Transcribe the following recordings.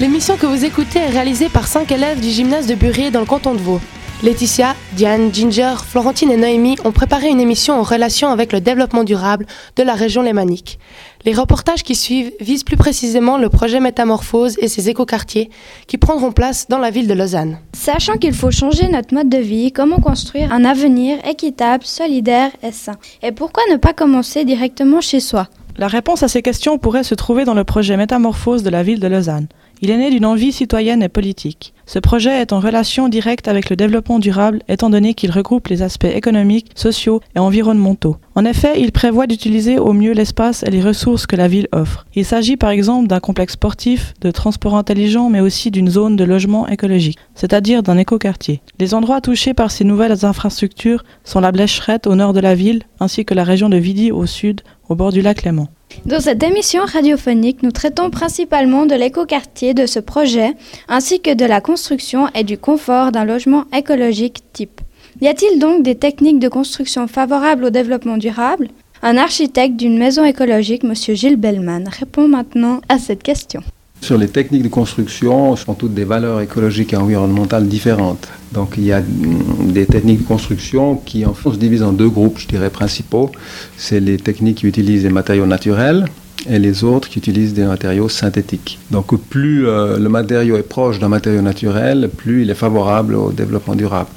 L'émission que vous écoutez est réalisée par 5 élèves du gymnase de Burier dans le canton de Vaud. Laetitia, Diane, Ginger, Florentine et Noémie ont préparé une émission en relation avec le développement durable de la région lémanique. Les reportages qui suivent visent plus précisément le projet Métamorphose et ses écoquartiers qui prendront place dans la ville de Lausanne. Sachant qu'il faut changer notre mode de vie, comment construire un avenir équitable, solidaire et sain? Et pourquoi ne pas commencer directement chez soi? La réponse à ces questions pourrait se trouver dans le projet Métamorphose de la ville de Lausanne. Il est né d'une envie citoyenne et politique. Ce projet est en relation directe avec le développement durable étant donné qu'il regroupe les aspects économiques, sociaux et environnementaux. En effet, il prévoit d'utiliser au mieux l'espace et les ressources que la ville offre. Il s'agit par exemple d'un complexe sportif, de transport intelligent, mais aussi d'une zone de logement écologique, c'est-à-dire d'un écoquartier. Les endroits touchés par ces nouvelles infrastructures sont la Blécherette au nord de la ville, ainsi que la région de Vidi au sud, au bord du lac Léman. Dans cette émission radiophonique, nous traitons principalement de l'écoquartier de ce projet, ainsi que de la construction et du confort d'un logement écologique type. Y a-t-il donc des techniques de construction favorables au développement durable? Un architecte d'une maison écologique, M. Gilles Bellman, répond maintenant à cette question. Sur les techniques de construction, ce sont toutes des valeurs écologiques et environnementales différentes. Donc il y a des techniques de construction qui en font se divisent en deux groupes, je dirais, principaux. C'est les techniques qui utilisent des matériaux naturels et les autres qui utilisent des matériaux synthétiques. Donc plus euh, le matériau est proche d'un matériau naturel, plus il est favorable au développement durable.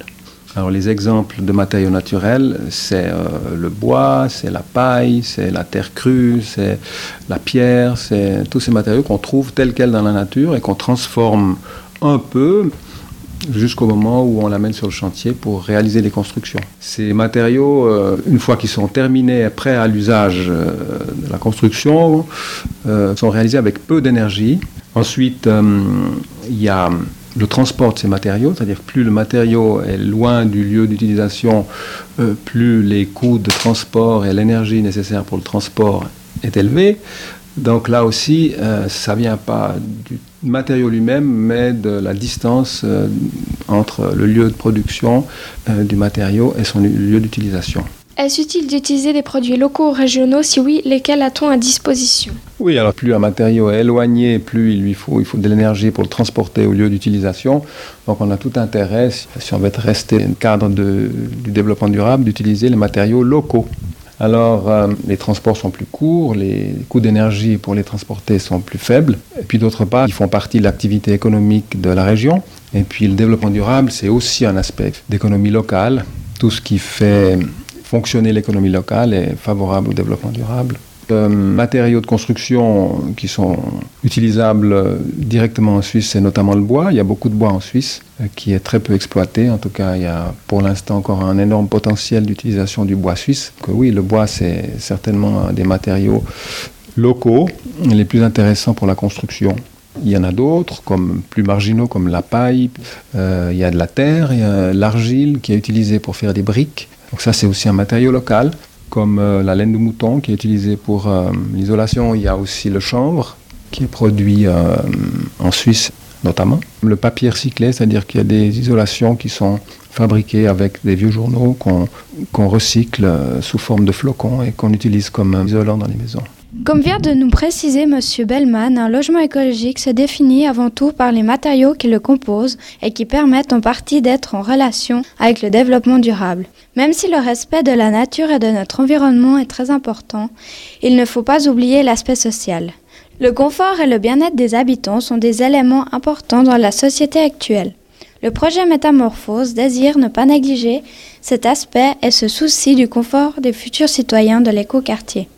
Alors les exemples de matériaux naturels, c'est euh, le bois, c'est la paille, c'est la terre crue, c'est la pierre, c'est tous ces matériaux qu'on trouve tels quels dans la nature et qu'on transforme un peu jusqu'au moment où on l'amène sur le chantier pour réaliser les constructions. Ces matériaux, euh, une fois qu'ils sont terminés prêts à l'usage euh, de la construction, sont réalisés avec peu d'énergie. Ensuite, il y a le transport de ces matériaux, c'est-à-dire plus le matériau est loin du lieu d'utilisation, euh, plus les coûts de transport et l'énergie nécessaire pour le transport est élevé. Donc là aussi, euh, ça ne vient pas du matériau lui-même, mais de la distance euh, entre le lieu de production du matériau et son lieu d'utilisation. Est-ce utile d'utiliser des produits locaux ou régionaux? Si oui, lesquels a-t-on à disposition? Oui, alors plus un matériau est éloigné, plus il lui faut, il faut de l'énergie pour le transporter au lieu d'utilisation. Donc on a tout intérêt, si on veut rester dans le cadre du développement durable, d'utiliser les matériaux locaux. Alors, euh, les transports sont plus courts, les coûts d'énergie pour les transporter sont plus faibles. Et puis, d'autre part, ils font partie de l'activité économique de la région. Et puis, le développement durable, c'est aussi un aspect d'économie locale. Tout ce qui fait fonctionner l'économie locale et favorable au développement durable. Euh, matériaux de construction qui sont utilisables directement en Suisse, c'est notamment le bois. Il y a beaucoup de bois en Suisse euh, qui est très peu exploité. En tout cas, il y a pour l'instant encore un énorme potentiel d'utilisation du bois suisse. Oui, le bois, c'est certainement un des matériaux locaux les plus intéressants pour la construction. Il y en a d'autres, comme plus marginaux, comme la paille. Euh, il y a de la terre, il y a l'argile qui est utilisée pour faire des briques. Donc ça, c'est aussi un matériau local, comme euh, la laine de mouton qui est utilisée pour euh, l'isolation. Il y a aussi le chanvre qui est produit en Suisse notamment. Le papier recyclé, c'est-à-dire qu'il y a des isolations qui sont fabriquées avec des vieux journaux qu'on recycle sous forme de flocons et qu'on utilise comme isolant dans les maisons. Comme vient de nous préciser M. Bellman, un logement écologique se définit avant tout par les matériaux qui le composent et qui permettent en partie d'être en relation avec le développement durable. Même si le respect de la nature et de notre environnement est très important, il ne faut pas oublier l'aspect social. Le confort et le bien-être des habitants sont des éléments importants dans la société actuelle. Le projet Métamorphose désire ne pas négliger cet aspect et ce souci du confort des futurs citoyens de l'écoquartier.